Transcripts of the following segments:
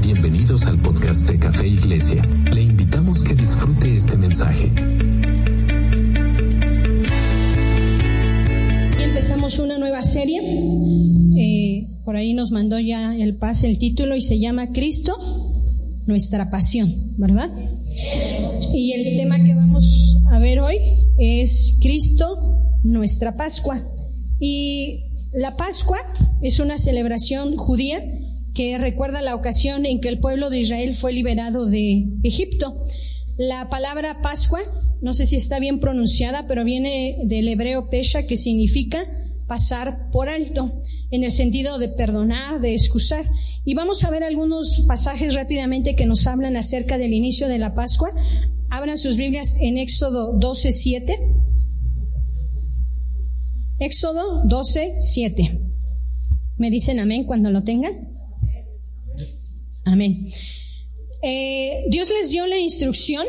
Bienvenidos al podcast de Café Iglesia. Le invitamos que disfrute este mensaje. Empezamos una nueva serie. Eh, por ahí nos mandó ya el pase el título y se llama Cristo, nuestra pasión, ¿verdad? Y el tema que vamos a ver hoy es Cristo, nuestra Pascua. Y la Pascua es una celebración judía que recuerda la ocasión en que el pueblo de Israel fue liberado de Egipto. La palabra Pascua, no sé si está bien pronunciada, pero viene del hebreo pesha, que significa pasar por alto, en el sentido de perdonar, de excusar. Y vamos a ver algunos pasajes rápidamente que nos hablan acerca del inicio de la Pascua. Abran sus Biblias en Éxodo 12, 7. Éxodo 12, 7. ¿Me dicen amén cuando lo tengan? Amén. Eh, Dios les dio la instrucción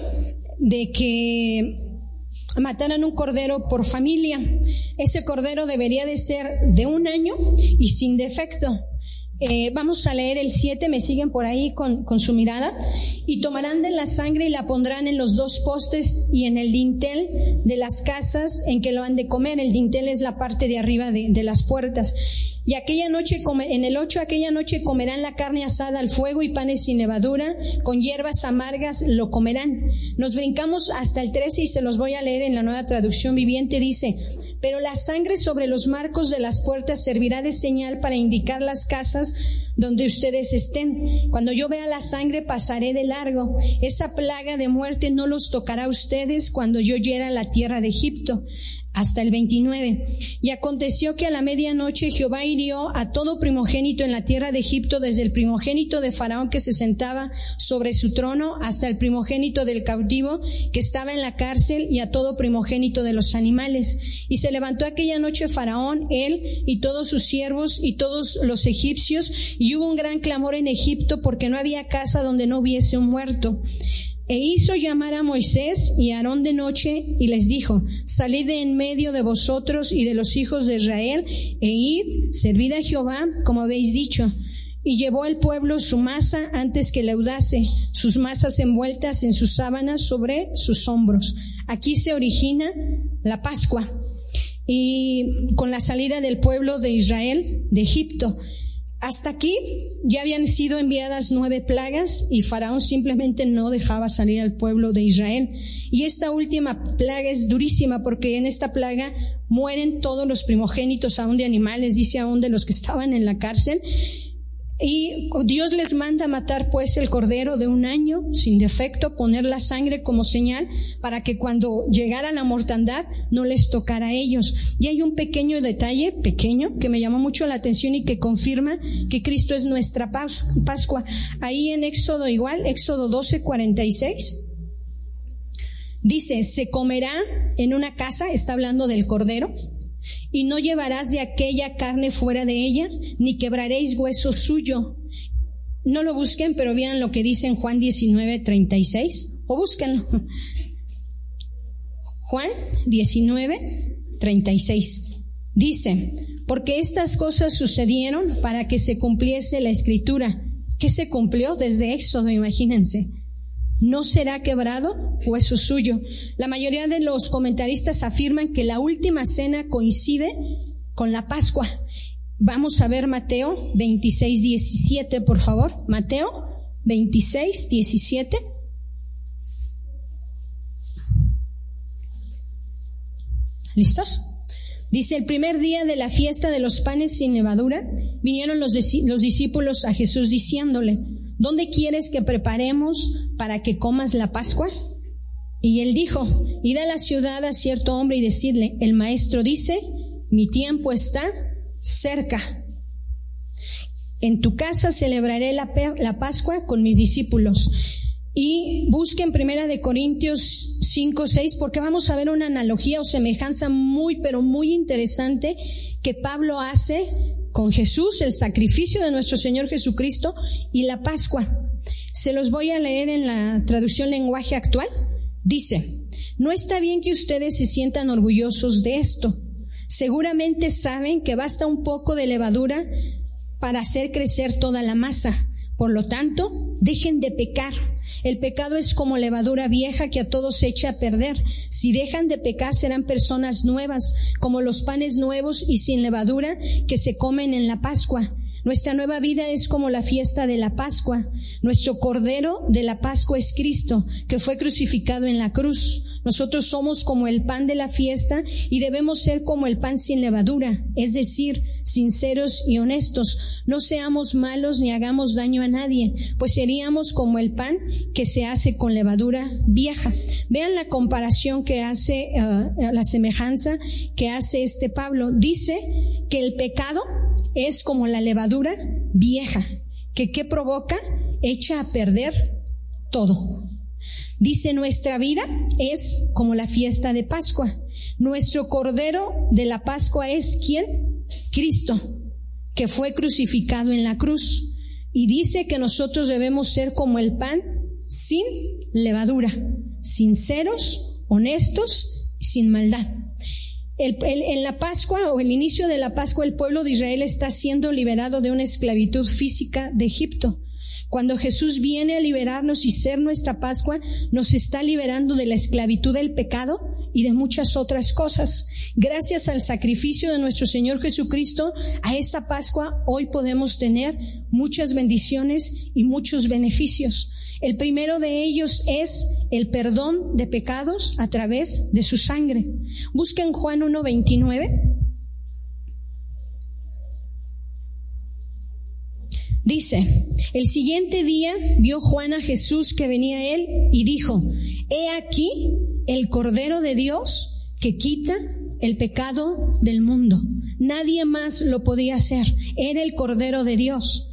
de que mataran un cordero por familia. Ese cordero debería de ser de un año y sin defecto. Eh, vamos a leer el 7, me siguen por ahí con, con, su mirada. Y tomarán de la sangre y la pondrán en los dos postes y en el dintel de las casas en que lo han de comer. El dintel es la parte de arriba de, de las puertas. Y aquella noche, en el ocho, aquella noche comerán la carne asada al fuego y panes sin levadura, con hierbas amargas lo comerán. Nos brincamos hasta el 13 y se los voy a leer en la nueva traducción viviente. Dice, pero la sangre sobre los marcos de las puertas servirá de señal para indicar las casas donde ustedes estén. Cuando yo vea la sangre pasaré de largo. Esa plaga de muerte no los tocará a ustedes cuando yo hiera la tierra de Egipto hasta el 29. Y aconteció que a la medianoche Jehová hirió a todo primogénito en la tierra de Egipto, desde el primogénito de Faraón que se sentaba sobre su trono, hasta el primogénito del cautivo que estaba en la cárcel, y a todo primogénito de los animales. Y se levantó aquella noche Faraón, él y todos sus siervos y todos los egipcios, y hubo un gran clamor en Egipto porque no había casa donde no hubiese un muerto. E hizo llamar a Moisés y a Aarón de noche y les dijo, salid de en medio de vosotros y de los hijos de Israel e id, servid a Jehová como habéis dicho. Y llevó el pueblo su masa antes que leudase, sus masas envueltas en sus sábanas sobre sus hombros. Aquí se origina la Pascua. Y con la salida del pueblo de Israel de Egipto, hasta aquí ya habían sido enviadas nueve plagas y Faraón simplemente no dejaba salir al pueblo de Israel. Y esta última plaga es durísima porque en esta plaga mueren todos los primogénitos aún de animales, dice aún de los que estaban en la cárcel. Y Dios les manda matar pues el cordero de un año sin defecto, poner la sangre como señal para que cuando llegara la mortandad no les tocara a ellos. Y hay un pequeño detalle, pequeño, que me llamó mucho la atención y que confirma que Cristo es nuestra Pascua. Ahí en Éxodo igual, Éxodo 12, 46. Dice, se comerá en una casa, está hablando del cordero, y no llevarás de aquella carne fuera de ella, ni quebraréis hueso suyo. No lo busquen, pero vean lo que dice en Juan 19, 36, o búsquenlo. Juan 19, 36. Dice, porque estas cosas sucedieron para que se cumpliese la escritura. que se cumplió desde Éxodo? Imagínense no será quebrado hueso suyo. La mayoría de los comentaristas afirman que la última cena coincide con la Pascua. Vamos a ver Mateo 26, 17, por favor. Mateo 26, 17. ¿Listos? Dice, el primer día de la fiesta de los panes sin levadura, vinieron los, los discípulos a Jesús diciéndole, ¿dónde quieres que preparemos para que comas la Pascua? Y él dijo, id a la ciudad a cierto hombre y decirle, el maestro dice, mi tiempo está cerca. En tu casa celebraré la, la Pascua con mis discípulos. Y busquen Primera de Corintios 5, 6, porque vamos a ver una analogía o semejanza muy, pero muy interesante que Pablo hace con Jesús, el sacrificio de nuestro Señor Jesucristo y la Pascua. Se los voy a leer en la traducción lenguaje actual. Dice, no está bien que ustedes se sientan orgullosos de esto. Seguramente saben que basta un poco de levadura para hacer crecer toda la masa. Por lo tanto, dejen de pecar. El pecado es como levadura vieja que a todos echa a perder. Si dejan de pecar serán personas nuevas, como los panes nuevos y sin levadura que se comen en la Pascua. Nuestra nueva vida es como la fiesta de la Pascua. Nuestro Cordero de la Pascua es Cristo, que fue crucificado en la cruz. Nosotros somos como el pan de la fiesta y debemos ser como el pan sin levadura, es decir, sinceros y honestos. No seamos malos ni hagamos daño a nadie, pues seríamos como el pan que se hace con levadura vieja. Vean la comparación que hace, uh, la semejanza que hace este Pablo. Dice que el pecado es como la levadura vieja, que ¿qué provoca? Echa a perder todo. Dice, nuestra vida es como la fiesta de Pascua. Nuestro Cordero de la Pascua es ¿quién? Cristo, que fue crucificado en la cruz. Y dice que nosotros debemos ser como el pan sin levadura, sinceros, honestos, sin maldad en la Pascua o el inicio de la Pascua, el pueblo de Israel está siendo liberado de una esclavitud física de Egipto. Cuando Jesús viene a liberarnos y ser nuestra Pascua, nos está liberando de la esclavitud del pecado y de muchas otras cosas. Gracias al sacrificio de nuestro Señor Jesucristo, a esa Pascua hoy podemos tener muchas bendiciones y muchos beneficios. El primero de ellos es el perdón de pecados a través de su sangre. Busquen Juan 1.29. Dice, el siguiente día vio Juan a Jesús que venía a él y dijo, he aquí el Cordero de Dios que quita el pecado del mundo. Nadie más lo podía hacer. Era el Cordero de Dios.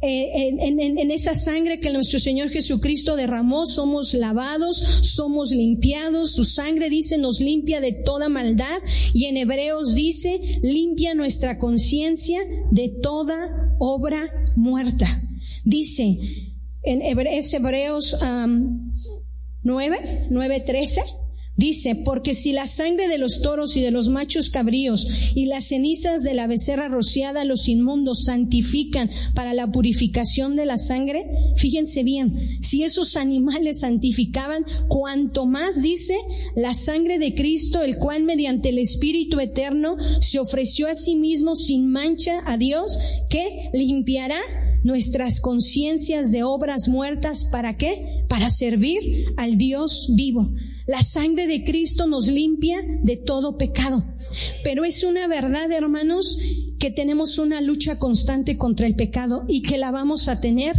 Eh, en, esa sangre que nuestro Señor Jesucristo derramó, somos lavados, somos limpiados. Su sangre dice nos limpia de toda maldad y en Hebreos dice limpia nuestra conciencia de toda obra muerta. Dice en Hebreos 9, 9, 13. Dice, porque si la sangre de los toros y de los machos cabríos y las cenizas de la becerra rociada los inmundos santifican para la purificación de la sangre, fíjense bien, si esos animales santificaban, cuanto más dice la sangre de Cristo, el cual mediante el Espíritu eterno se ofreció a sí mismo sin mancha a Dios, que limpiará nuestras conciencias de obras muertas, ¿para qué? Para servir al Dios vivo. La sangre de Cristo nos limpia de todo pecado. Pero es una verdad, hermanos, que tenemos una lucha constante contra el pecado y que la vamos a tener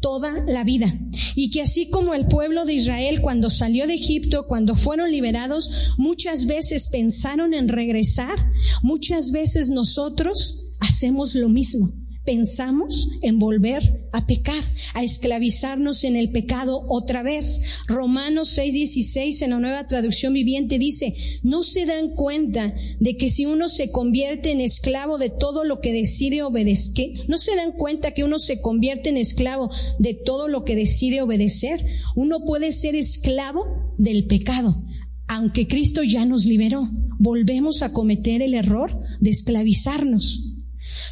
toda la vida. Y que así como el pueblo de Israel cuando salió de Egipto, cuando fueron liberados, muchas veces pensaron en regresar, muchas veces nosotros hacemos lo mismo pensamos en volver a pecar, a esclavizarnos en el pecado otra vez. Romanos 6:16 en la nueva traducción viviente dice, no se dan cuenta de que si uno se convierte en esclavo de todo lo que decide obedecer, no se dan cuenta que uno se convierte en esclavo de todo lo que decide obedecer. Uno puede ser esclavo del pecado. Aunque Cristo ya nos liberó, volvemos a cometer el error de esclavizarnos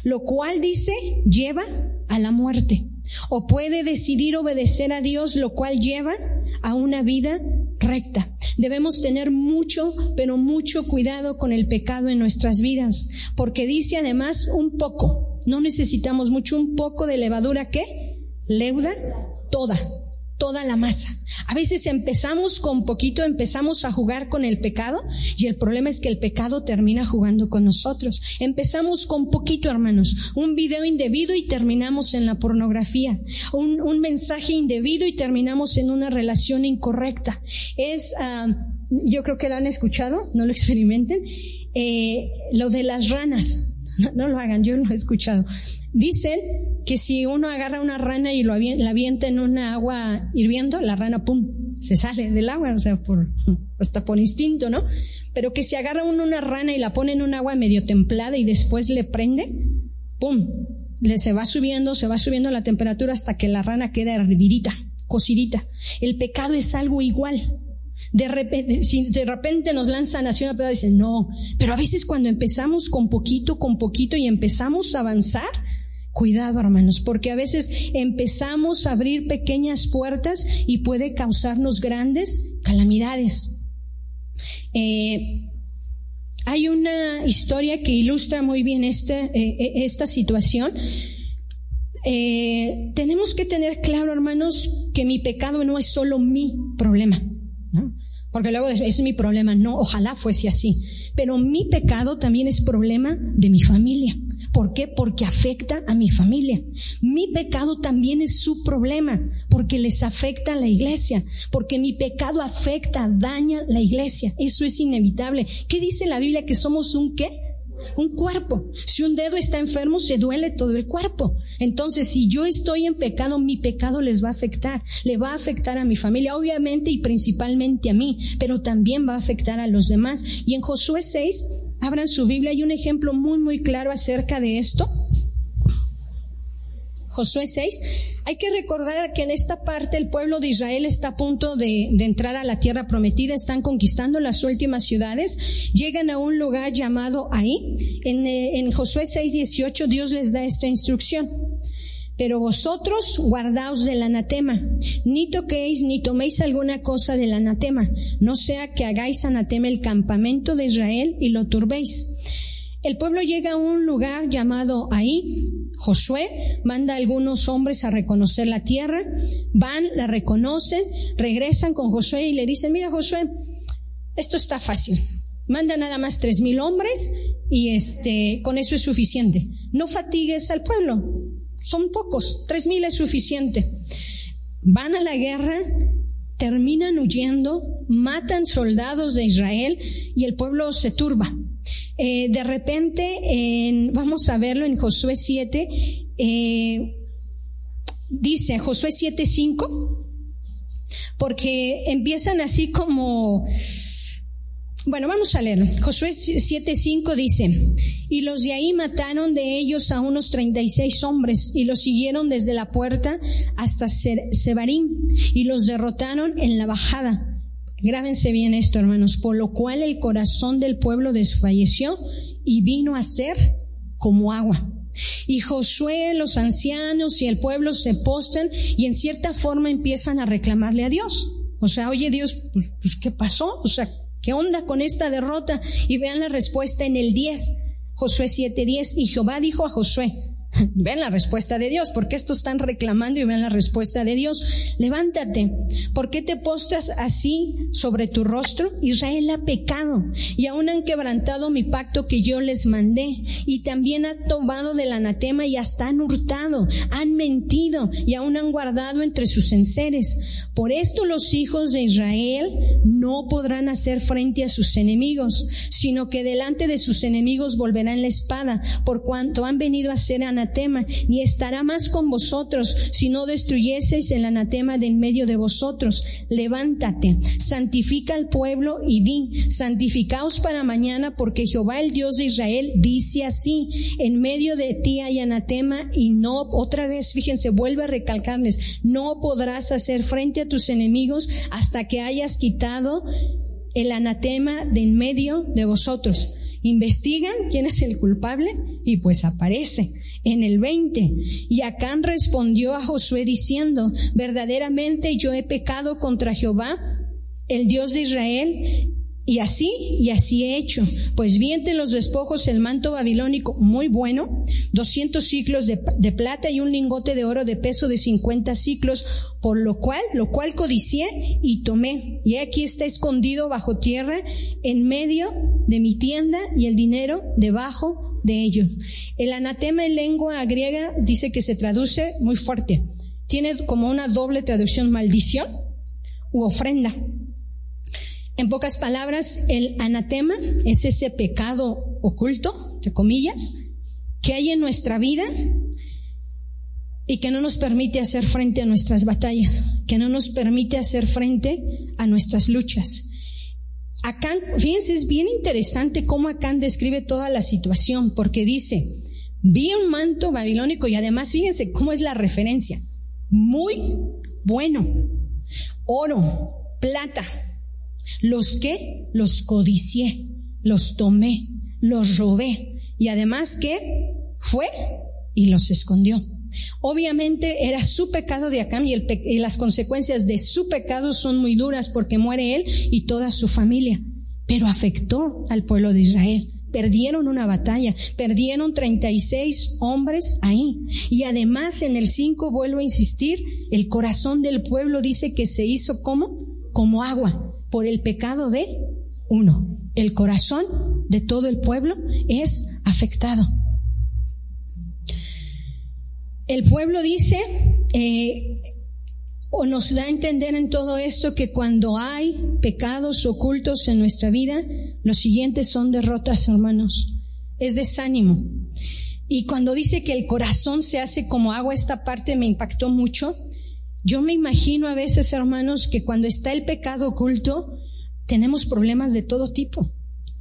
lo cual dice lleva a la muerte. O puede decidir obedecer a Dios, lo cual lleva a una vida recta. Debemos tener mucho, pero mucho cuidado con el pecado en nuestras vidas, porque dice además un poco, no necesitamos mucho, un poco de levadura que leuda toda toda la masa. A veces empezamos con poquito, empezamos a jugar con el pecado y el problema es que el pecado termina jugando con nosotros. Empezamos con poquito, hermanos, un video indebido y terminamos en la pornografía, un, mensaje indebido y terminamos en una relación incorrecta. Es, ah, yo creo que lo han escuchado, no lo experimenten, eh, lo de las ranas. No lo hagan, yo lo he escuchado. Dicen que si uno agarra una rana y la avienta en una agua hirviendo, la rana, pum, se sale del agua, o sea, por, hasta por instinto, ¿no? Pero que si agarra uno una rana y la pone en un agua medio templada y después le prende, pum, le se va subiendo, se va subiendo la temperatura hasta que la rana queda hervidita, cocidita. El pecado es algo igual. De repente, si de repente nos lanzan hacia una pedada, dicen, no, pero a veces cuando empezamos con poquito, con poquito y empezamos a avanzar, Cuidado, hermanos, porque a veces empezamos a abrir pequeñas puertas y puede causarnos grandes calamidades. Eh, hay una historia que ilustra muy bien esta, eh, eh, esta situación. tenemos que tener claro, hermanos, que mi pecado no es solo mi problema. Porque luego es mi problema. No, ojalá fuese así. Pero mi pecado también es problema de mi familia. ¿Por qué? Porque afecta a mi familia. Mi pecado también es su problema, porque les afecta a la iglesia, porque mi pecado afecta, daña la iglesia. Eso es inevitable. ¿Qué dice la Biblia? Que somos un qué? Un cuerpo. Si un dedo está enfermo, se duele todo el cuerpo. Entonces, si yo estoy en pecado, mi pecado les va a afectar. Le va a afectar a mi familia, obviamente y principalmente a mí, pero también va a afectar a los demás. Y en Josué 6, abran su Biblia, hay un ejemplo muy, muy claro acerca de esto. Josué 6. Hay que recordar que en esta parte el pueblo de Israel está a punto de, entrar a la tierra prometida, están conquistando las últimas ciudades, llegan a un lugar llamado ahí. En, eh, en Josué 6, 18 Dios les da esta instrucción. Pero vosotros guardaos del anatema, ni toquéis ni toméis alguna cosa del anatema, no sea que hagáis anatema el campamento de Israel y lo turbéis. El pueblo llega a un lugar llamado ahí, Josué manda a algunos hombres a reconocer la tierra, van, la reconocen, regresan con Josué y le dicen, mira Josué, esto está fácil. Manda nada más tres mil hombres y este, con eso es suficiente. No fatigues al pueblo. Son pocos. Tres mil es suficiente. Van a la guerra, terminan huyendo, matan soldados de Israel y el pueblo se turba. Eh, de repente, en, vamos a verlo en Josué 7, eh, dice Josué 7.5, porque empiezan así como, bueno, vamos a leerlo. Josué 7.5 dice, y los de ahí mataron de ellos a unos 36 hombres y los siguieron desde la puerta hasta Sebarín y los derrotaron en la bajada. Grábense bien esto, hermanos, por lo cual el corazón del pueblo desfalleció y vino a ser como agua. Y Josué, los ancianos y el pueblo se postan y en cierta forma empiezan a reclamarle a Dios. O sea, oye Dios, pues, pues ¿qué pasó? O sea, ¿qué onda con esta derrota? Y vean la respuesta en el 10, Josué 7:10. Y Jehová dijo a Josué, Vean la respuesta de Dios, porque estos están reclamando y vean la respuesta de Dios. Levántate, ¿por qué te postras así sobre tu rostro? Israel ha pecado y aún han quebrantado mi pacto que yo les mandé y también han tomado del anatema y hasta han hurtado, han mentido y aún han guardado entre sus enseres. Por esto los hijos de Israel no podrán hacer frente a sus enemigos, sino que delante de sus enemigos volverán la espada, por cuanto han venido a ser anatema anatema, ni estará más con vosotros, si no destruyeseis el anatema de en medio de vosotros. Levántate, santifica al pueblo y di, santificaos para mañana, porque Jehová el Dios de Israel dice así, en medio de ti hay anatema y no, otra vez, fíjense, vuelve a recalcarles, no podrás hacer frente a tus enemigos hasta que hayas quitado el anatema de en medio de vosotros. Investigan quién es el culpable y pues aparece en el 20. Y Acán respondió a Josué diciendo, verdaderamente yo he pecado contra Jehová, el Dios de Israel, y así, y así he hecho. Pues viente los despojos el manto babilónico muy bueno, 200 ciclos de, plata y un lingote de oro de peso de 50 ciclos, por lo cual, lo cual codicié y tomé. Y aquí está escondido bajo tierra en medio de mi tienda y el dinero debajo de ello. El anatema en lengua griega dice que se traduce muy fuerte. Tiene como una doble traducción maldición u ofrenda. En pocas palabras, el anatema es ese pecado oculto, entre comillas, que hay en nuestra vida y que no nos permite hacer frente a nuestras batallas, que no nos permite hacer frente a nuestras luchas. Acán, fíjense, es bien interesante cómo Acán describe toda la situación, porque dice, vi un manto babilónico y además fíjense cómo es la referencia, muy bueno, oro, plata, Los que los codicié, los tomé, los robé y además que fue y los escondió. Obviamente era su pecado de Acam y, las consecuencias de su pecado son muy duras porque muere él y toda su familia, pero afectó al pueblo de Israel. Perdieron una batalla, perdieron 36 hombres ahí. Y además en el 5 vuelvo a insistir, el corazón del pueblo dice que se hizo como, como agua por el pecado de uno. El corazón de todo el pueblo es afectado. El pueblo dice, eh, o nos da a entender en todo esto que cuando hay pecados ocultos en nuestra vida, los siguientes son derrotas, hermanos. Es desánimo. Y cuando dice que el corazón se hace como agua, esta parte me impactó mucho. Yo me imagino a veces, hermanos, que cuando está el pecado oculto, tenemos problemas de todo tipo,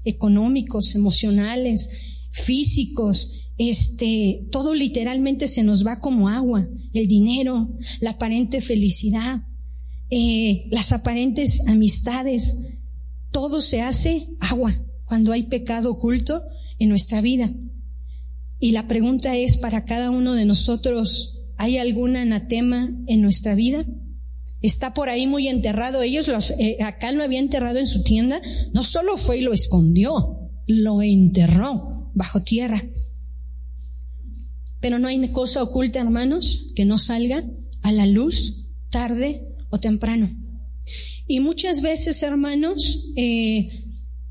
económicos, emocionales, físicos, este, todo literalmente se nos va como agua, el dinero, la aparente felicidad, eh, las aparentes amistades, todo se hace agua cuando hay pecado oculto en nuestra vida. Y la pregunta es para cada uno de nosotros, ¿hay algún anatema en nuestra vida? Está por ahí muy enterrado. Ellos los, eh, acá lo había enterrado en su tienda. No solo fue y lo escondió, lo enterró bajo tierra. Pero no hay cosa oculta, hermanos, que no salga a la luz tarde o temprano. Y muchas veces, hermanos, eh,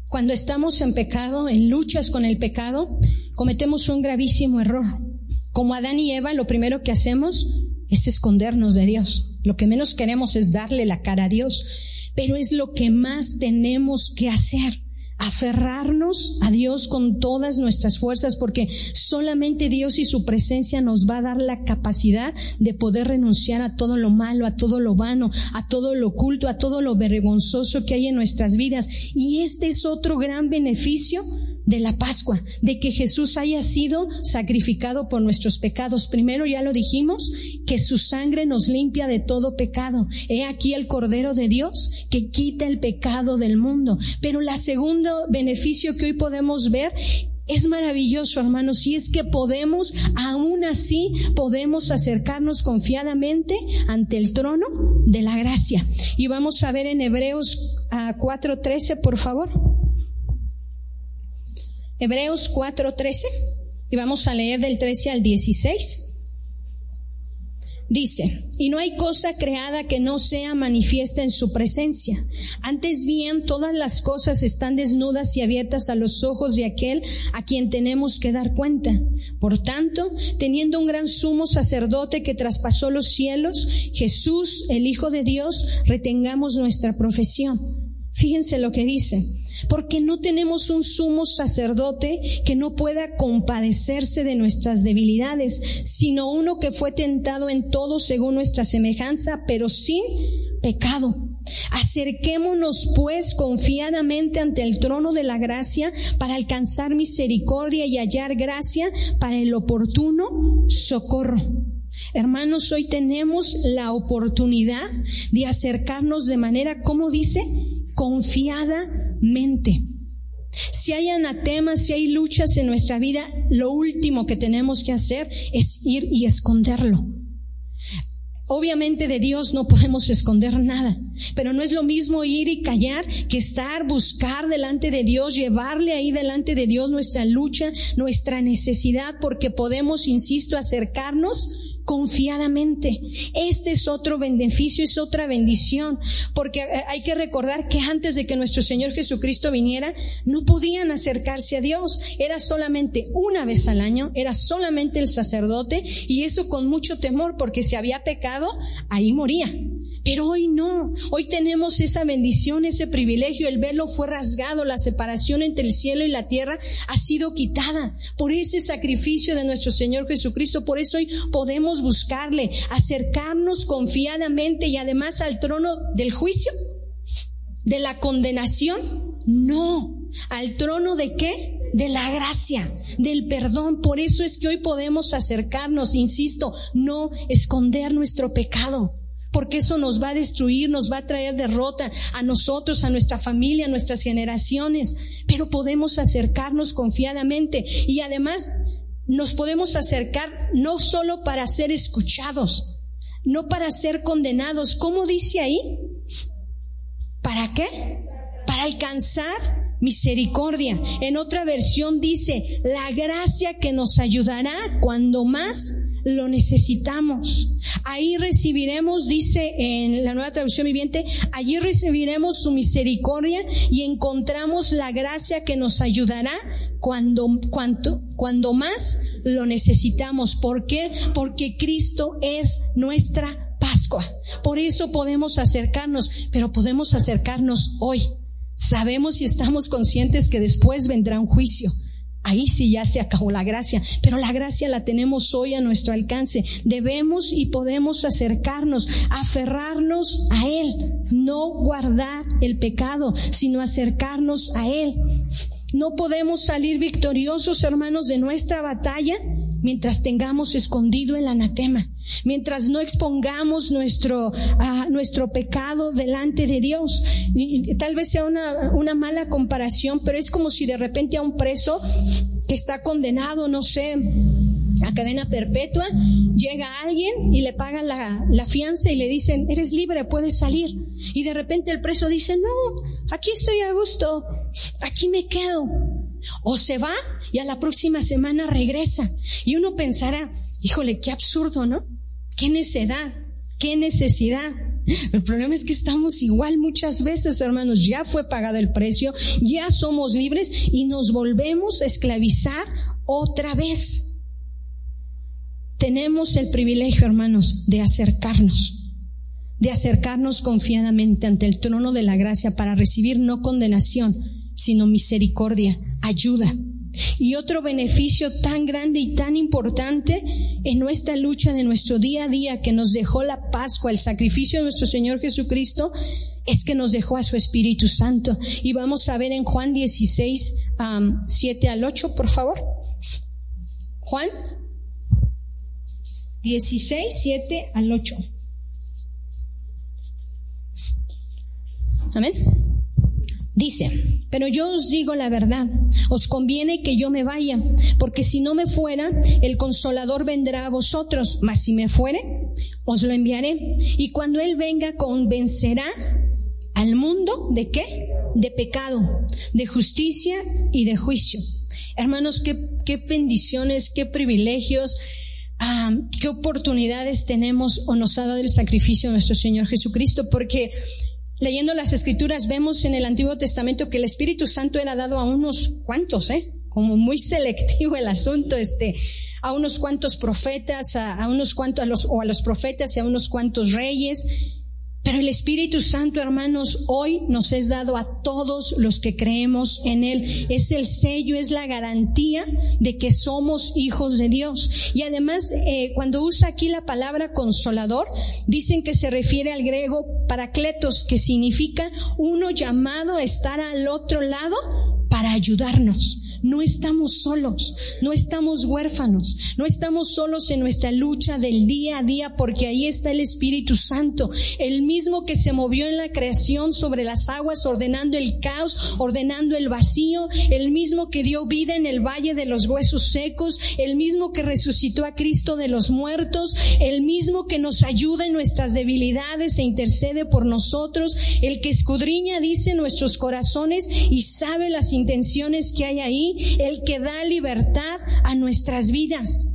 cuando estamos en pecado, en luchas con el pecado, cometemos un gravísimo error. Como Adán y Eva, lo primero que hacemos es escondernos de Dios. Lo que menos queremos es darle la cara a Dios, pero es lo que más tenemos que hacer aferrarnos a Dios con todas nuestras fuerzas, porque solamente Dios y su presencia nos va a dar la capacidad de poder renunciar a todo lo malo, a todo lo vano, a todo lo oculto, a todo lo vergonzoso que hay en nuestras vidas. Y este es otro gran beneficio de la Pascua, de que Jesús haya sido sacrificado por nuestros pecados. Primero ya lo dijimos, que su sangre nos limpia de todo pecado. He aquí el Cordero de Dios que quita el pecado del mundo. Pero la segundo beneficio que hoy podemos ver es maravilloso, hermanos, si es que podemos, aún así, podemos acercarnos confiadamente ante el trono de la gracia. Y vamos a ver en Hebreos 4.13, por favor. Hebreos 4:13, y vamos a leer del 13 al 16. Dice, y no hay cosa creada que no sea manifiesta en su presencia. Antes bien, todas las cosas están desnudas y abiertas a los ojos de aquel a quien tenemos que dar cuenta. Por tanto, teniendo un gran sumo sacerdote que traspasó los cielos, Jesús, el Hijo de Dios, retengamos nuestra profesión. Fíjense lo que dice porque no tenemos un sumo sacerdote que no pueda compadecerse de nuestras debilidades, sino uno que fue tentado en todo según nuestra semejanza, pero sin pecado. Acerquémonos pues confiadamente ante el trono de la gracia para alcanzar misericordia y hallar gracia para el oportuno socorro. Hermanos, hoy tenemos la oportunidad de acercarnos de manera, como dice, confiadamente. Si hay anatemas, si hay luchas en nuestra vida, lo último que tenemos que hacer es ir y esconderlo. Obviamente de Dios no podemos esconder nada, pero no es lo mismo ir y callar que estar, buscar delante de Dios, llevarle ahí delante de Dios nuestra lucha, nuestra necesidad, porque podemos, insisto, acercarnos confiadamente. Este es otro beneficio, es otra bendición, porque eh, hay que recordar que antes de que nuestro Señor Jesucristo viniera, no podían acercarse a Dios. Era solamente una vez al año, era solamente el sacerdote y eso con mucho temor, porque si había pecado, ahí moría. Pero hoy no, hoy tenemos esa bendición, ese privilegio, el velo fue rasgado, la separación entre el cielo y la tierra ha sido quitada por ese sacrificio de nuestro Señor Jesucristo. Por eso hoy podemos buscarle, acercarnos confiadamente y además al trono del juicio, de la condenación. No, al trono de qué? De la gracia, del perdón. Por eso es que hoy podemos acercarnos, insisto, no esconder nuestro pecado porque eso nos va a destruir, nos va a traer derrota a nosotros, a nuestra familia, a nuestras generaciones, pero podemos acercarnos confiadamente y además nos podemos acercar no solo para ser escuchados, no para ser condenados. ¿Cómo dice ahí? ¿Para qué? Para alcanzar misericordia. En otra versión dice, la gracia que nos ayudará cuando más lo necesitamos. Ahí recibiremos, dice en la nueva traducción viviente, allí recibiremos su misericordia y encontramos la gracia que nos ayudará cuando, cuanto, cuando más lo necesitamos. ¿Por qué? Porque Cristo es nuestra Pascua. Por eso podemos acercarnos, pero podemos acercarnos hoy. Sabemos y estamos conscientes que después vendrá un juicio. Ahí sí ya se acabó la gracia, pero la gracia la tenemos hoy a nuestro alcance. Debemos y podemos acercarnos, aferrarnos a Él, no guardar el pecado, sino acercarnos a Él. No podemos salir victoriosos, hermanos, de nuestra batalla mientras tengamos escondido el anatema, mientras no expongamos nuestro, ah, nuestro pecado delante de Dios. Tal vez sea una, una mala comparación, pero es como si de repente a un preso que está condenado, no sé, a cadena perpetua, llega alguien y le pagan la, la, fianza y le dicen, eres libre, puedes salir. Y de repente el preso dice, no, aquí estoy a gusto, aquí me quedo. O se va y a la próxima semana regresa. Y uno pensará, híjole, qué absurdo, ¿no? Qué necedad, qué necesidad. El problema es que estamos igual muchas veces, hermanos. Ya fue pagado el precio, ya somos libres y nos volvemos a esclavizar otra vez. Tenemos el privilegio, hermanos, de acercarnos, de acercarnos confiadamente ante el trono de la gracia para recibir no condenación, sino misericordia, ayuda. Y otro beneficio tan grande y tan importante en nuestra lucha de nuestro día a día que nos dejó la Pascua, el sacrificio de nuestro Señor Jesucristo, es que nos dejó a su Espíritu Santo. Y vamos a ver en Juan 16, 7 al 8, por favor. Juan 16, 7 al 8. Amén. Dice, pero yo os digo la verdad, os conviene que yo me vaya, porque si no me fuera, el consolador vendrá a vosotros, mas si me fuere, os lo enviaré. Y cuando Él venga, convencerá al mundo de qué? De pecado, de justicia y de juicio. Hermanos, qué, qué bendiciones, qué privilegios, qué oportunidades tenemos o nos ha dado el sacrificio de nuestro Señor Jesucristo, porque Leyendo las escrituras vemos en el Antiguo Testamento que el Espíritu Santo era dado a unos cuantos, ¿eh? Como muy selectivo el asunto, este, a unos cuantos profetas, a, a unos cuantos, a los, o a los profetas y a unos cuantos reyes. Pero el Espíritu Santo, hermanos, hoy nos es dado a todos los que creemos en Él. Es el sello, es la garantía de que somos hijos de Dios. Y además, eh, cuando usa aquí la palabra consolador, dicen que se refiere al griego paracletos, que significa uno llamado a estar al otro lado para ayudarnos. No estamos solos, no estamos huérfanos, no estamos solos en nuestra lucha del día a día porque ahí está el Espíritu Santo, el mismo que se movió en la creación sobre las aguas ordenando el caos, ordenando el vacío, el mismo que dio vida en el valle de los huesos secos, el mismo que resucitó a Cristo de los muertos, el mismo que nos ayuda en nuestras debilidades e intercede por nosotros, el que escudriña, dice, nuestros corazones y sabe las intenciones que hay ahí el que da libertad a nuestras vidas.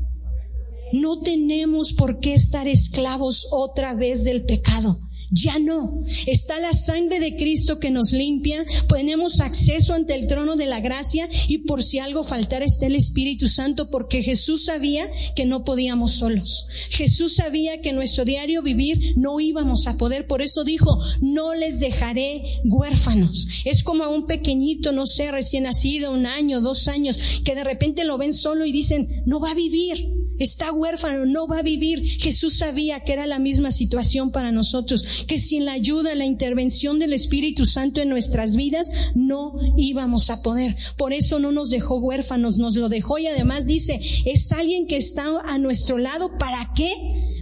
No tenemos por qué estar esclavos otra vez del pecado. Ya no. Está la sangre de Cristo que nos limpia. Tenemos acceso ante el trono de la gracia y por si algo faltara está el Espíritu Santo porque Jesús sabía que no podíamos solos. Jesús sabía que en nuestro diario vivir no íbamos a poder. Por eso dijo, no les dejaré huérfanos. Es como a un pequeñito, no sé, recién nacido, un año, dos años, que de repente lo ven solo y dicen, no va a vivir. Está huérfano, no va a vivir. Jesús sabía que era la misma situación para nosotros que sin la ayuda, la intervención del Espíritu Santo en nuestras vidas, no íbamos a poder. Por eso no nos dejó huérfanos, nos lo dejó y además dice, es alguien que está a nuestro lado, ¿para qué?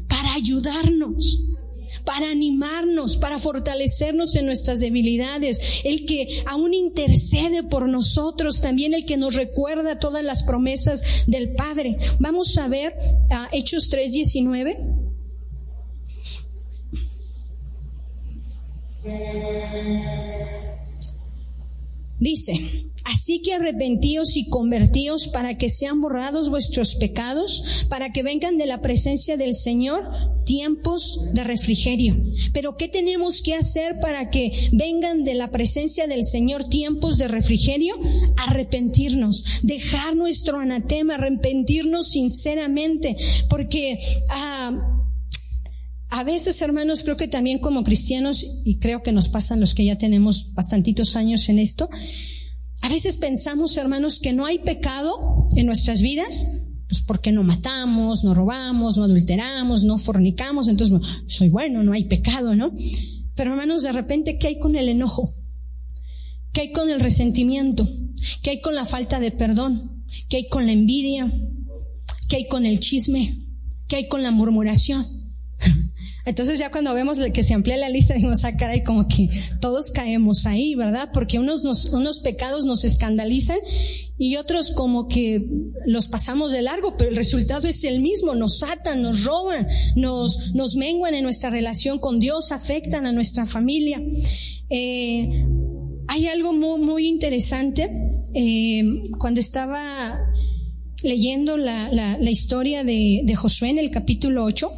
Para ayudarnos. Para animarnos, para fortalecernos en nuestras debilidades, el que aún intercede por nosotros, también el que nos recuerda todas las promesas del Padre. Vamos a ver a Hechos 3:19. Dice, así que arrepentíos y convertíos para que sean borrados vuestros pecados, para que vengan de la presencia del Señor tiempos de refrigerio. Pero ¿qué tenemos que hacer para que vengan de la presencia del Señor tiempos de refrigerio? Arrepentirnos, dejar nuestro anatema, arrepentirnos sinceramente, porque... Ah, a veces, hermanos, creo que también como cristianos, y creo que nos pasan los que ya tenemos bastantitos años en esto, a veces pensamos, hermanos, que no hay pecado en nuestras vidas, pues porque no matamos, no robamos, no adulteramos, no fornicamos, entonces soy bueno, no hay pecado, ¿no? Pero hermanos, de repente, ¿qué hay con el enojo? ¿Qué hay con el resentimiento? ¿Qué hay con la falta de perdón? ¿Qué hay con la envidia? ¿Qué hay con el chisme? ¿Qué hay con la murmuración? Entonces ya cuando vemos que se amplía la lista, decimos, ah, caray, como que todos caemos ahí, ¿verdad? Porque unos, unos pecados nos escandalizan y otros como que los pasamos de largo, pero el resultado es el mismo, nos atan, nos roban, nos, nos menguan en nuestra relación con Dios, afectan a nuestra familia. Eh, hay algo muy, muy interesante. Eh, cuando estaba leyendo la, la, la historia de, de Josué en el capítulo 8,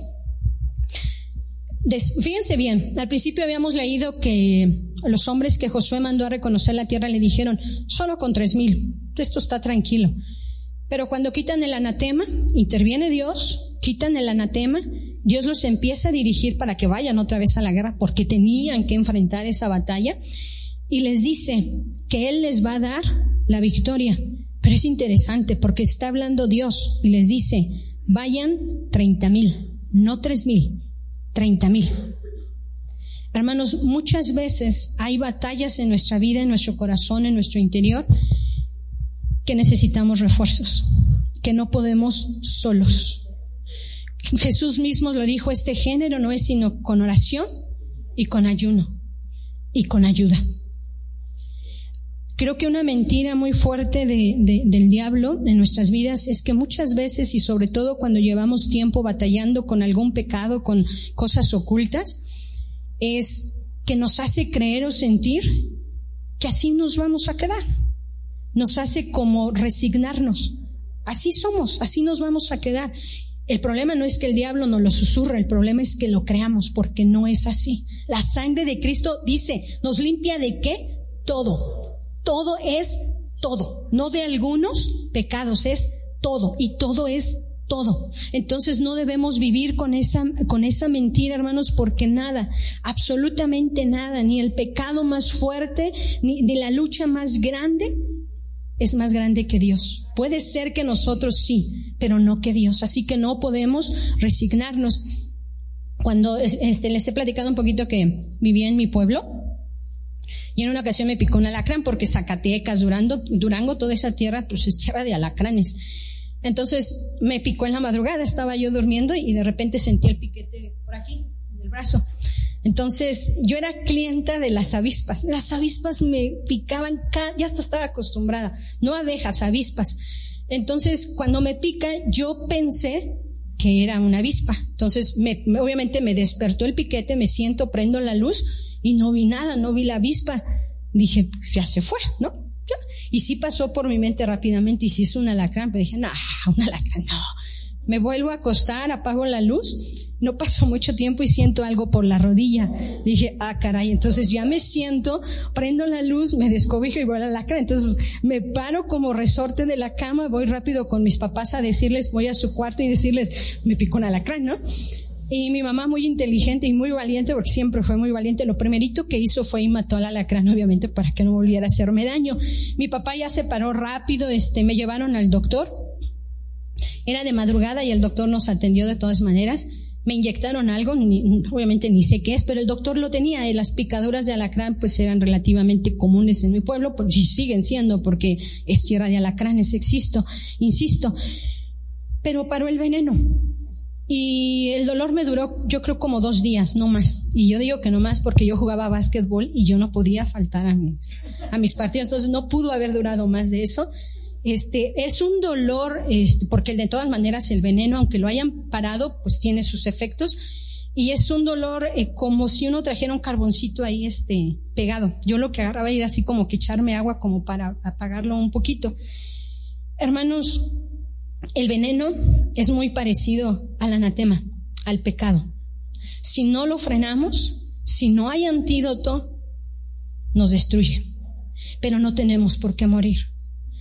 fíjense bien, al principio habíamos leído que los hombres que Josué mandó a reconocer la tierra le dijeron, solo con tres mil, esto está tranquilo. Pero cuando quitan el anatema, interviene Dios, quitan el anatema, Dios los empieza a dirigir para que vayan otra vez a la guerra porque tenían que enfrentar esa batalla y les dice que Él les va a dar la victoria. Pero es interesante porque está hablando Dios y les dice, vayan treinta mil, no tres mil, 30 mil. Hermanos, muchas veces hay batallas en nuestra vida, en nuestro corazón, en nuestro interior, que necesitamos refuerzos, que no podemos solos. Jesús mismo lo dijo, este género no es sino con oración y con ayuno y con ayuda. Creo que una mentira muy fuerte del diablo en nuestras vidas es que muchas veces y sobre todo cuando llevamos tiempo batallando con algún pecado, con cosas ocultas, es que nos hace creer o sentir que así nos vamos a quedar. Nos hace como resignarnos. Así somos, así nos vamos a quedar. El problema no es que el diablo nos lo susurra, el problema es que lo creamos porque no es así. La sangre de Cristo dice, nos limpia de qué? Todo todo es todo, no de algunos pecados, es todo y todo es todo. Entonces no debemos vivir con esa, con esa mentira, hermanos, porque nada, absolutamente nada, ni el pecado más fuerte, ni, la lucha más grande es más grande que Dios. Puede ser que nosotros sí, pero no que Dios. Así que no podemos resignarnos. Cuando este, les he platicado un poquito que vivía en mi pueblo, y en una ocasión me picó un alacrán porque Zacatecas, Durango, Durango, toda esa tierra, pues es tierra de alacranes. Entonces me picó en la madrugada, estaba yo durmiendo y de repente sentí el piquete por aquí, en el brazo. Entonces yo era clienta de las avispas. Las avispas me picaban, ya hasta estaba acostumbrada, no abejas, avispas. Entonces cuando me pica yo pensé que era una avispa. Entonces me, obviamente me despertó el piquete, me siento, prendo la luz y no vi nada, no vi la avispa. Dije, ya se fue, ¿no? Y sí pasó por mi mente rápidamente y sí es un alacrán, pero dije, no, un alacrán, no. Me vuelvo a acostar, apago la luz, no pasó mucho tiempo y siento algo por la rodilla. Dije, ah, caray, entonces ya me siento, prendo la luz, me descobijo y voy a la alacrán. Entonces me paro como resorte de la cama, voy rápido con mis papás a decirles, voy a su cuarto y decirles, me picó un alacrán, ¿no? Y mi mamá muy inteligente y muy valiente, porque siempre fue muy valiente, lo primerito que hizo fue y mató al alacrán, obviamente, para que no volviera a hacerme daño. Mi papá ya se paró rápido, este, me llevaron al doctor. Era de madrugada y el doctor nos atendió de todas maneras. Me inyectaron algo, obviamente ni sé qué es, pero el doctor lo tenía. Y las picaduras de alacrán pues eran relativamente comunes en mi pueblo, y siguen siendo porque es tierra de alacranes, existo, insisto. Pero paró el veneno Y el dolor me duró, yo creo, como dos días, no más. Y yo digo que no más porque yo jugaba básquetbol y yo no podía faltar a mis, a mis partidos. Entonces no pudo haber durado más de eso. Este, es un dolor, este, porque de todas maneras el veneno, aunque lo hayan parado, pues tiene sus efectos. Y es un dolor eh, como si uno trajera un carboncito ahí, este, pegado. Yo lo que agarraba era así como que echarme agua como para apagarlo un poquito. Hermanos, el veneno es muy parecido al anatema, al pecado. Si no lo frenamos, si no hay antídoto, nos destruye. Pero no tenemos por qué morir.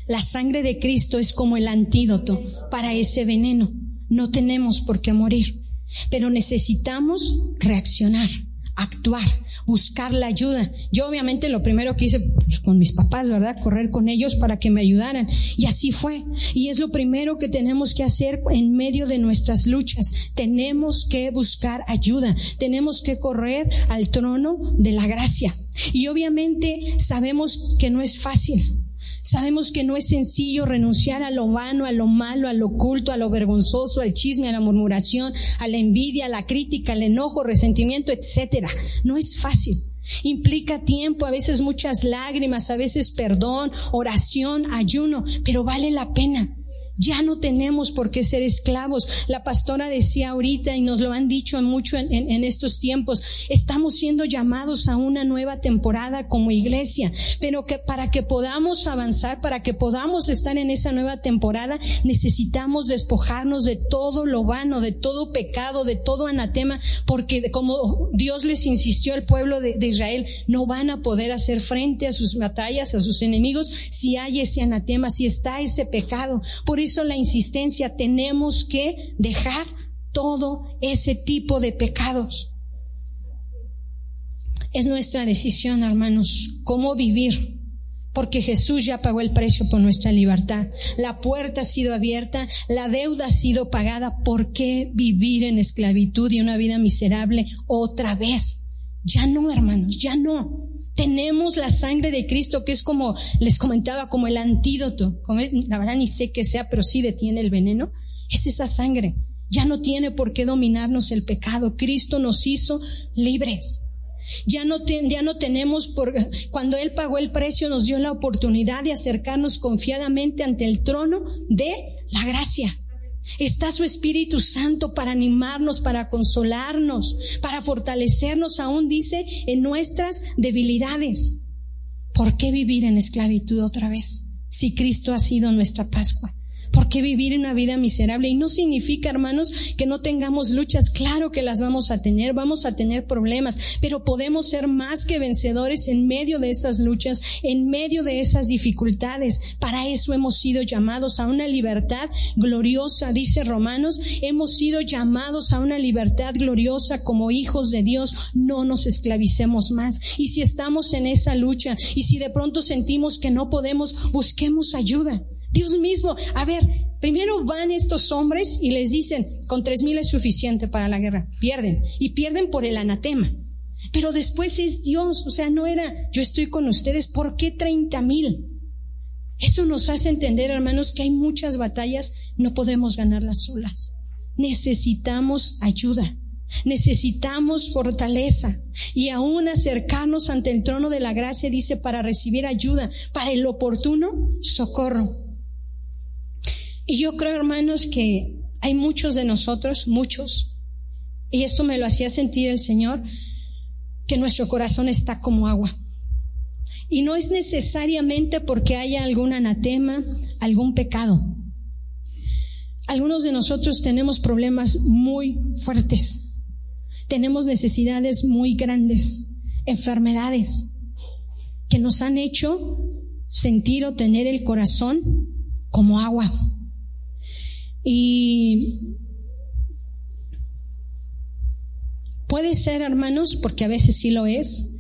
La sangre de Cristo es como el antídoto para ese veneno. No tenemos por qué morir. Pero necesitamos reaccionar actuar, buscar la ayuda. Yo obviamente lo primero que hice pues, con mis papás, ¿verdad? Correr con ellos para que me ayudaran. Y así fue. Y es lo primero que tenemos que hacer en medio de nuestras luchas. Tenemos que buscar ayuda. Tenemos que correr al trono de la gracia. Y obviamente sabemos que no es fácil. Sabemos que no es sencillo renunciar a lo vano, a lo malo, a lo oculto, a lo vergonzoso, al chisme, a la murmuración, a la envidia, a la crítica, al enojo, resentimiento, etcétera. No es fácil. Implica tiempo, a veces muchas lágrimas, a veces perdón, oración, ayuno, pero vale la pena. Ya no tenemos por qué ser esclavos. La pastora decía ahorita y nos lo han dicho mucho en, en, estos tiempos, estamos siendo llamados a una nueva temporada como iglesia, pero que para que podamos avanzar, para que podamos estar en esa nueva temporada, necesitamos despojarnos de todo lo vano, de todo pecado, de todo anatema, porque como Dios les insistió al pueblo de, Israel, no van a poder hacer frente a sus batallas, a sus enemigos, si hay ese anatema, si está ese pecado. Eso la insistencia, tenemos que dejar todo ese tipo de pecados. Es nuestra decisión, hermanos, cómo vivir, porque Jesús ya pagó el precio por nuestra libertad. La puerta ha sido abierta, la deuda ha sido pagada. ¿Por qué vivir en esclavitud y una vida miserable otra vez? Ya no, hermanos, ya no. Tenemos la sangre de Cristo, que es como, les comentaba, como el antídoto. la verdad ni sé qué sea, pero sí detiene el veneno. Es esa sangre. Ya no tiene por qué dominarnos el pecado. Cristo nos hizo libres. Ya no, ya no tenemos por, cuando Él pagó el precio, nos dio la oportunidad de acercarnos confiadamente ante el trono de la gracia. Está su Espíritu Santo para animarnos, para consolarnos, para fortalecernos, aún dice, en nuestras debilidades. ¿Por qué vivir en esclavitud otra vez si Cristo ha sido nuestra Pascua? ¿Por qué vivir una vida miserable? Y no significa, hermanos, que no tengamos luchas. Claro que las vamos a tener, vamos a tener problemas, pero podemos ser más que vencedores en medio de esas luchas, en medio de esas dificultades. Para eso hemos sido llamados a una libertad gloriosa, dice Romanos. Hemos sido llamados a una libertad gloriosa como hijos de Dios. No nos esclavicemos más. Y si estamos en esa lucha y si de pronto sentimos que no podemos, busquemos ayuda. Dios mismo, a ver, primero van estos hombres y les dicen, con tres mil es suficiente para la guerra, pierden, y pierden por el anatema. Pero después es Dios, o sea, no era, yo estoy con ustedes, ¿por qué treinta mil? Eso nos hace entender, hermanos, que hay muchas batallas, no podemos ganarlas solas. Necesitamos ayuda. Necesitamos fortaleza y aún acercarnos ante el trono de la gracia, dice, para recibir ayuda, para el oportuno socorro. Y yo creo, hermanos, que hay muchos de nosotros, muchos, y esto me lo hacía sentir el Señor, que nuestro corazón está como agua. Y no es necesariamente porque haya algún anatema, algún pecado. Algunos de nosotros tenemos problemas muy fuertes. Tenemos necesidades muy grandes, enfermedades que nos han hecho sentir o tener el corazón como agua. Y puede ser, hermanos, porque a veces sí lo es,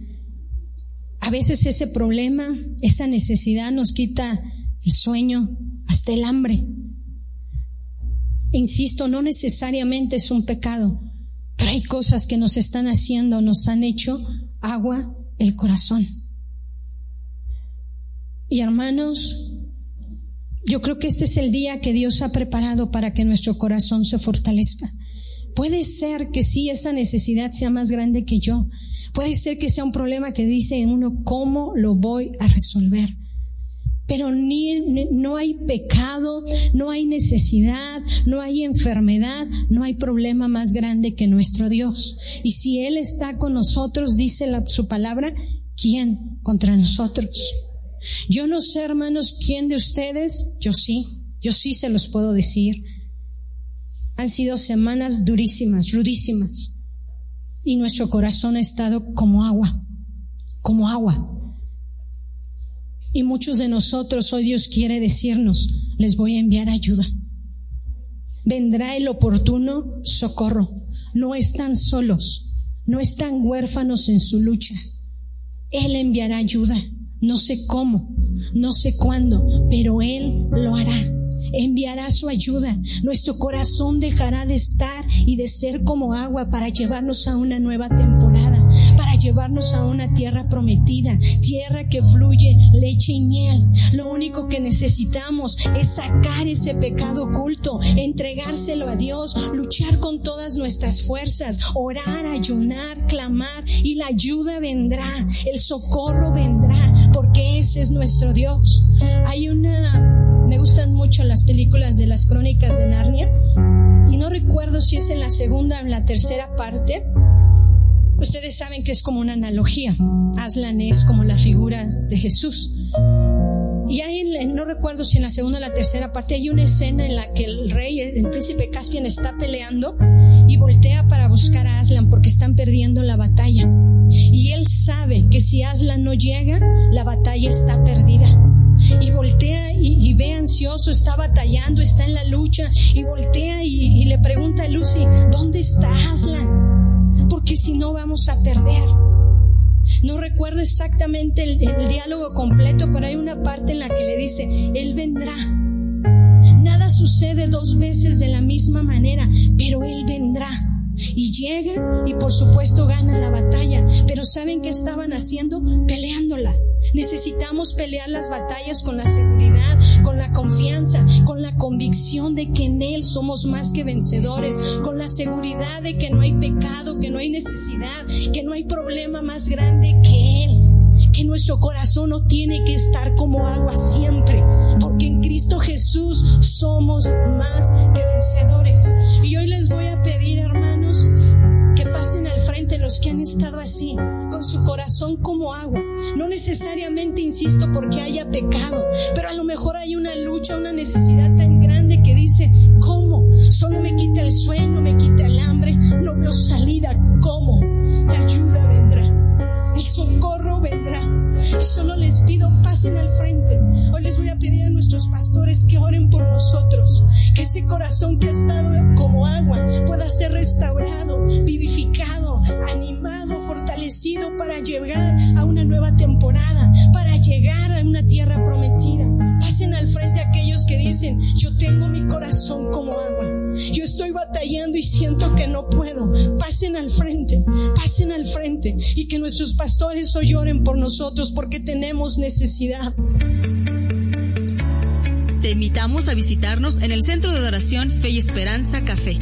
a veces ese problema, esa necesidad nos quita el sueño, hasta el hambre. Insisto, no necesariamente es un pecado, pero hay cosas que nos están haciendo, nos han hecho agua el corazón. Y hermanos, yo creo que este es el día que Dios ha preparado para que nuestro corazón se fortalezca, Puede ser que sí, esa necesidad sea más grande que yo. Puede ser que sea un problema que dice uno, ¿cómo lo voy a resolver? Pero ni, no hay pecado, no hay necesidad, no hay enfermedad, no hay problema más grande que nuestro Dios. Y si Él está con nosotros, dice su palabra, ¿quién contra nosotros? Yo no sé, hermanos, quién de ustedes, yo sí, yo sí se los puedo decir. Han sido semanas durísimas, rudísimas. Y nuestro corazón ha estado como agua, como agua. Y muchos de nosotros hoy Dios quiere decirnos, les voy a enviar ayuda. Vendrá el oportuno socorro. No están solos, no están huérfanos en su lucha. Él enviará ayuda. No sé cómo, no sé cuándo, pero Él lo hará enviará su ayuda. Nuestro corazón dejará de estar y de ser como agua para llevarnos a una nueva temporada, para llevarnos a una tierra prometida, tierra que fluye leche y miel. Lo único que necesitamos es sacar ese pecado oculto, entregárselo a Dios, luchar con todas nuestras fuerzas, orar, ayunar, clamar y la ayuda vendrá, el socorro vendrá, porque ese es nuestro Dios. Hay una me gustan mucho las películas de las crónicas de Narnia y no recuerdo si es en la segunda o en la tercera parte. Ustedes saben que es como una analogía. Aslan es como la figura de Jesús. Y hay, no recuerdo si en la segunda o la tercera parte hay una escena en la que el rey, el príncipe Caspian está peleando y voltea para buscar a Aslan porque están perdiendo la batalla. Y él sabe que si Aslan no llega, la batalla está perdida y voltea y, ve ansioso, está batallando, está en la lucha y voltea y, le pregunta a Lucy, ¿dónde está Aslan? Porque si no vamos a perder. No recuerdo exactamente el, diálogo completo, pero hay una parte en la que le dice, Él vendrá. Nada sucede dos veces de la misma manera, pero Él vendrá. Y llega y por supuesto gana la batalla. Pero ¿saben qué estaban haciendo? Peleándola. Necesitamos pelear las batallas con la seguridad, con la confianza, con la convicción de que en Él somos más que vencedores, con la seguridad de que no hay pecado, que no hay necesidad, que no hay problema más grande que Él que nuestro corazón no tiene que estar como agua siempre, porque en Cristo Jesús somos más que vencedores. Y hoy les voy a pedir, hermanos, que han estado así, con su corazón como agua. No necesariamente, insisto, porque haya pecado, pero a lo mejor hay una lucha, una necesidad tan grande que dice, ¿cómo? Solo me quita el sueño, me quita el hambre, no veo salida, ¿cómo? La ayuda vendrá, el socorro vendrá. Solo les pido, pasen al frente. Hoy les voy a pedir a nuestros pastores que oren por nosotros, que ese corazón que ha estado como agua pueda ser restaurado, vivificado, animado, fortalecido para llegar a una nueva temporada, para llegar a una tierra prometida. Pasen al frente aquellos que dicen, yo tengo mi corazón como agua. Yo estoy batallando y siento que no puedo. Pasen al frente, pasen al frente y que nuestros pastores hoy oren por nosotros porque tenemos necesidad. Te invitamos a visitarnos en el Centro de Adoración Fe y Esperanza Café